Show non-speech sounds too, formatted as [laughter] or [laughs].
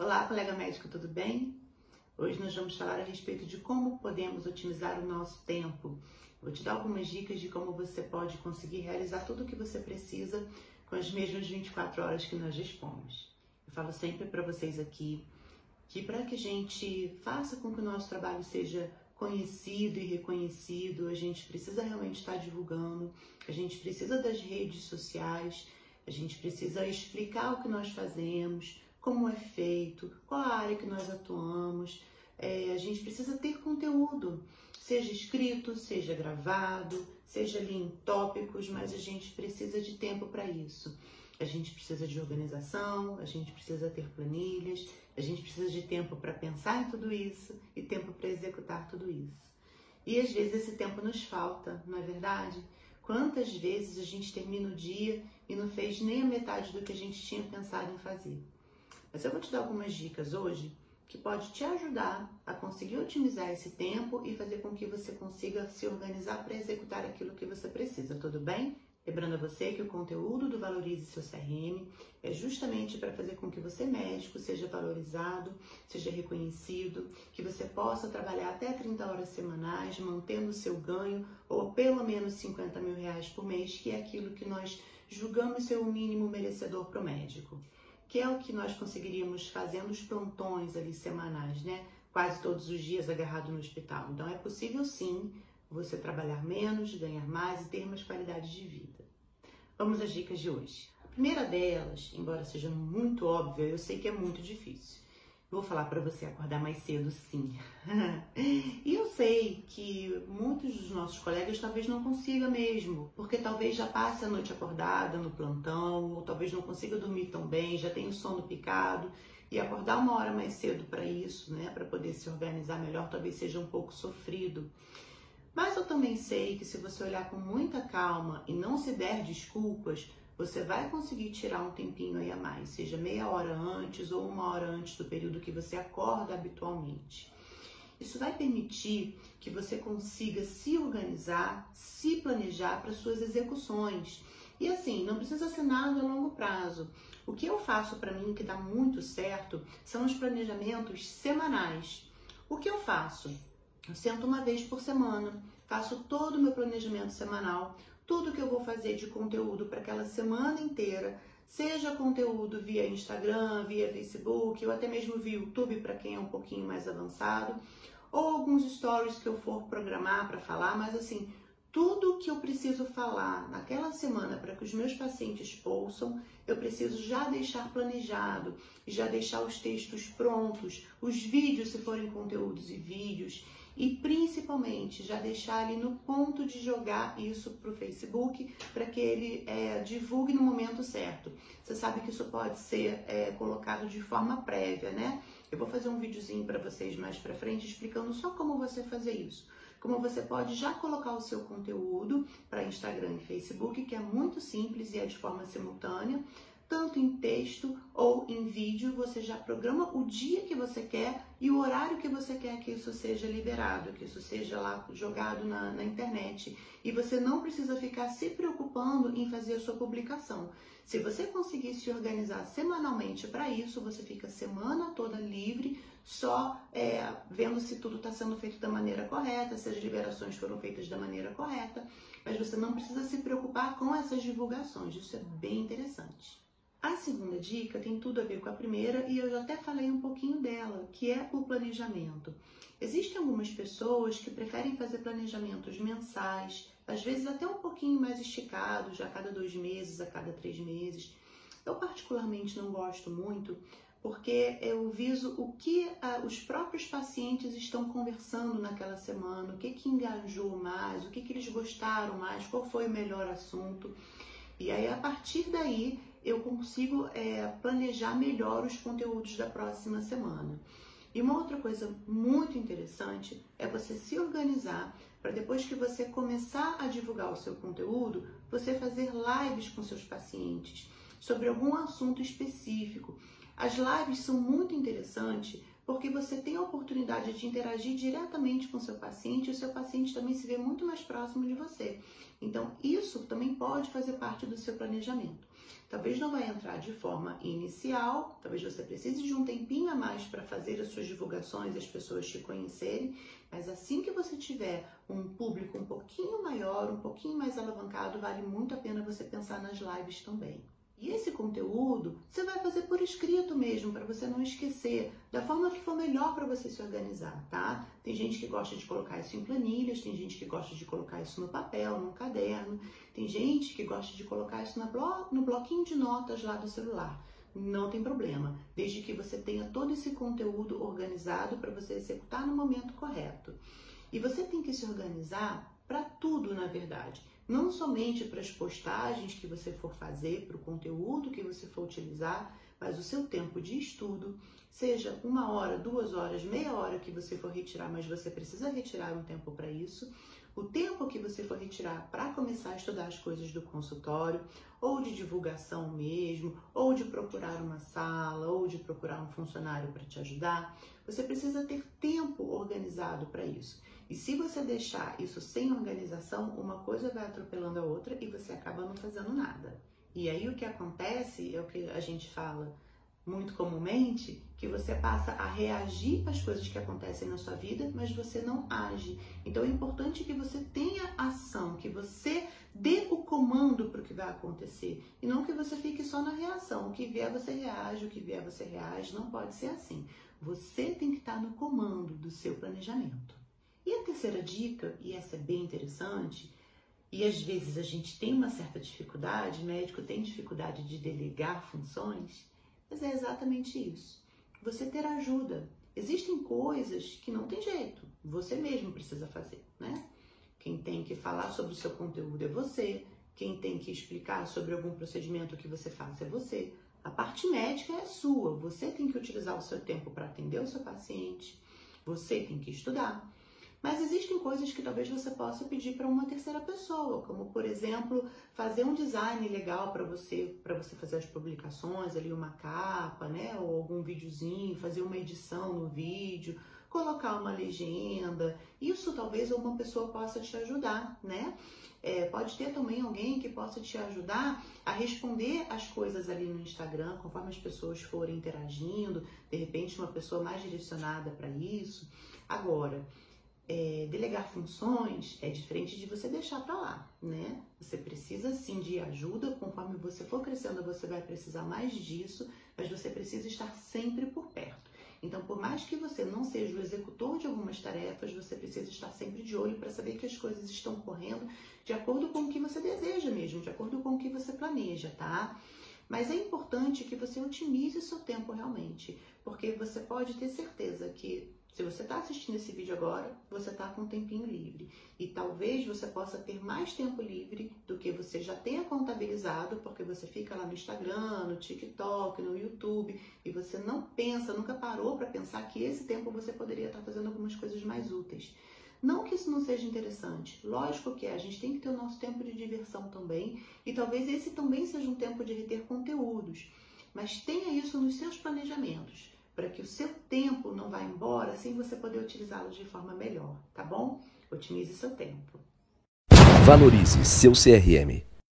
Olá, colega médico, tudo bem? Hoje nós vamos falar a respeito de como podemos otimizar o nosso tempo. Vou te dar algumas dicas de como você pode conseguir realizar tudo o que você precisa com as mesmas 24 horas que nós dispomos. Eu falo sempre para vocês aqui que para que a gente faça com que o nosso trabalho seja conhecido e reconhecido, a gente precisa realmente estar divulgando, a gente precisa das redes sociais, a gente precisa explicar o que nós fazemos, como é feito, qual a área que nós atuamos. É, a gente precisa ter conteúdo, seja escrito, seja gravado, seja ali em tópicos, mas a gente precisa de tempo para isso. A gente precisa de organização, a gente precisa ter planilhas, a gente precisa de tempo para pensar em tudo isso e tempo para executar tudo isso. E às vezes esse tempo nos falta, não é verdade? Quantas vezes a gente termina o dia e não fez nem a metade do que a gente tinha pensado em fazer? Mas eu vou te dar algumas dicas hoje que pode te ajudar a conseguir otimizar esse tempo e fazer com que você consiga se organizar para executar aquilo que você precisa, tudo bem? Lembrando a você que o conteúdo do Valorize Seu CRM é justamente para fazer com que você, médico, seja valorizado, seja reconhecido, que você possa trabalhar até 30 horas semanais, mantendo o seu ganho, ou pelo menos 50 mil reais por mês, que é aquilo que nós julgamos ser o mínimo merecedor para o médico que é o que nós conseguiríamos fazendo os plantões ali semanais, né? Quase todos os dias agarrado no hospital. Então é possível sim você trabalhar menos, ganhar mais e ter mais qualidade de vida. Vamos às dicas de hoje. A primeira delas, embora seja muito óbvia, eu sei que é muito difícil. Vou falar para você acordar mais cedo, sim. [laughs] e eu sei que muitos dos nossos colegas talvez não consiga mesmo, porque talvez já passe a noite acordada no plantão, ou talvez não consiga dormir tão bem, já tenha o sono picado e acordar uma hora mais cedo para isso, né, para poder se organizar melhor, talvez seja um pouco sofrido. Mas eu também sei que se você olhar com muita calma e não se der desculpas, você vai conseguir tirar um tempinho aí a mais, seja meia hora antes ou uma hora antes do período que você acorda habitualmente. Isso vai permitir que você consiga se organizar, se planejar para suas execuções. E assim, não precisa ser nada a longo prazo. O que eu faço para mim que dá muito certo são os planejamentos semanais. O que eu faço? Eu sento uma vez por semana, faço todo o meu planejamento semanal, tudo que eu vou fazer de conteúdo para aquela semana inteira, seja conteúdo via Instagram, via Facebook, ou até mesmo via YouTube para quem é um pouquinho mais avançado, ou alguns stories que eu for programar para falar, mas assim, tudo que eu preciso falar naquela semana para que os meus pacientes ouçam, eu preciso já deixar planejado, já deixar os textos prontos, os vídeos, se forem conteúdos e vídeos, e principalmente já deixar ali no ponto de jogar isso para o Facebook para que ele é, divulgue no momento certo. Você sabe que isso pode ser é, colocado de forma prévia, né? Eu vou fazer um videozinho para vocês mais para frente explicando só como você fazer isso. Como você pode já colocar o seu conteúdo para Instagram e Facebook, que é muito simples e é de forma simultânea tanto em texto ou em vídeo, você já programa o dia que você quer e o horário que você quer que isso seja liberado, que isso seja lá jogado na, na internet. E você não precisa ficar se preocupando em fazer a sua publicação. Se você conseguir se organizar semanalmente para isso, você fica a semana toda livre, só é, vendo se tudo está sendo feito da maneira correta, se as liberações foram feitas da maneira correta, mas você não precisa se preocupar com essas divulgações. Isso é bem interessante. A segunda dica tem tudo a ver com a primeira e eu já até falei um pouquinho dela, que é o planejamento. Existem algumas pessoas que preferem fazer planejamentos mensais, às vezes até um pouquinho mais esticados, a cada dois meses, a cada três meses. Eu particularmente não gosto muito, porque eu viso o que ah, os próprios pacientes estão conversando naquela semana, o que, que engajou mais, o que, que eles gostaram mais, qual foi o melhor assunto. E aí, a partir daí, eu consigo é, planejar melhor os conteúdos da próxima semana. E uma outra coisa muito interessante é você se organizar para depois que você começar a divulgar o seu conteúdo, você fazer lives com seus pacientes sobre algum assunto específico. As lives são muito interessantes porque você tem a oportunidade de interagir diretamente com o seu paciente e o seu paciente também se vê muito mais próximo de você. Então, isso também pode fazer parte do seu planejamento. Talvez não vai entrar de forma inicial, talvez você precise de um tempinho a mais para fazer as suas divulgações, as pessoas te conhecerem, mas assim que você tiver um público um pouquinho maior, um pouquinho mais alavancado, vale muito a pena você pensar nas lives também. E esse conteúdo você vai fazer por escrito mesmo, para você não esquecer, da forma que for melhor para você se organizar, tá? Tem gente que gosta de colocar isso em planilhas, tem gente que gosta de colocar isso no papel, num caderno, tem gente que gosta de colocar isso blo no bloquinho de notas lá do celular. Não tem problema, desde que você tenha todo esse conteúdo organizado para você executar no momento correto. E você tem que se organizar para tudo, na verdade não somente para as postagens que você for fazer, para o conteúdo que você for utilizar, mas o seu tempo de estudo, seja uma hora, duas horas, meia hora que você for retirar, mas você precisa retirar um tempo para isso, o tempo que você for retirar para começar a estudar as coisas do consultório, ou de divulgação mesmo, ou de procurar uma sala, ou de procurar um funcionário para te ajudar, você precisa ter tempo organizado para isso. E se você deixar isso sem organização, uma coisa vai atropelando a outra e você acaba não fazendo nada. E aí o que acontece é o que a gente fala muito comumente, que você passa a reagir às coisas que acontecem na sua vida, mas você não age. Então é importante que você tenha ação, que você dê o comando para o que vai acontecer e não que você fique só na reação. O que vier você reage, o que vier você reage, não pode ser assim. Você tem que estar no comando do seu planejamento. E a terceira dica, e essa é bem interessante, e às vezes a gente tem uma certa dificuldade, médico tem dificuldade de delegar funções, mas é exatamente isso. Você ter ajuda. Existem coisas que não tem jeito, você mesmo precisa fazer, né? Quem tem que falar sobre o seu conteúdo é você, quem tem que explicar sobre algum procedimento que você faça é você. A parte médica é sua, você tem que utilizar o seu tempo para atender o seu paciente, você tem que estudar. Mas existem coisas que talvez você possa pedir para uma terceira pessoa, como por exemplo, fazer um design legal para você, para você fazer as publicações, ali uma capa, né, ou algum videozinho, fazer uma edição no vídeo, colocar uma legenda. Isso talvez uma pessoa possa te ajudar, né? É, pode ter também alguém que possa te ajudar a responder as coisas ali no Instagram, conforme as pessoas forem interagindo, de repente uma pessoa mais direcionada para isso. Agora, é, delegar funções é diferente de você deixar para lá, né? Você precisa sim de ajuda, conforme você for crescendo, você vai precisar mais disso, mas você precisa estar sempre por perto. Então, por mais que você não seja o executor de algumas tarefas, você precisa estar sempre de olho para saber que as coisas estão correndo de acordo com o que você deseja mesmo, de acordo com o que você planeja, tá? Mas é importante que você otimize o seu tempo realmente, porque você pode ter certeza que se você está assistindo esse vídeo agora, você está com um tempinho livre. E talvez você possa ter mais tempo livre do que você já tenha contabilizado, porque você fica lá no Instagram, no TikTok, no YouTube, e você não pensa, nunca parou para pensar que esse tempo você poderia estar fazendo algumas coisas mais úteis. Não que isso não seja interessante, lógico que é, a gente tem que ter o nosso tempo de diversão também, e talvez esse também seja um tempo de reter conteúdos. Mas tenha isso nos seus planejamentos para que o seu tempo não vá embora sem você poder utilizá-lo de forma melhor, tá bom? Otimize seu tempo. Valorize seu CRM.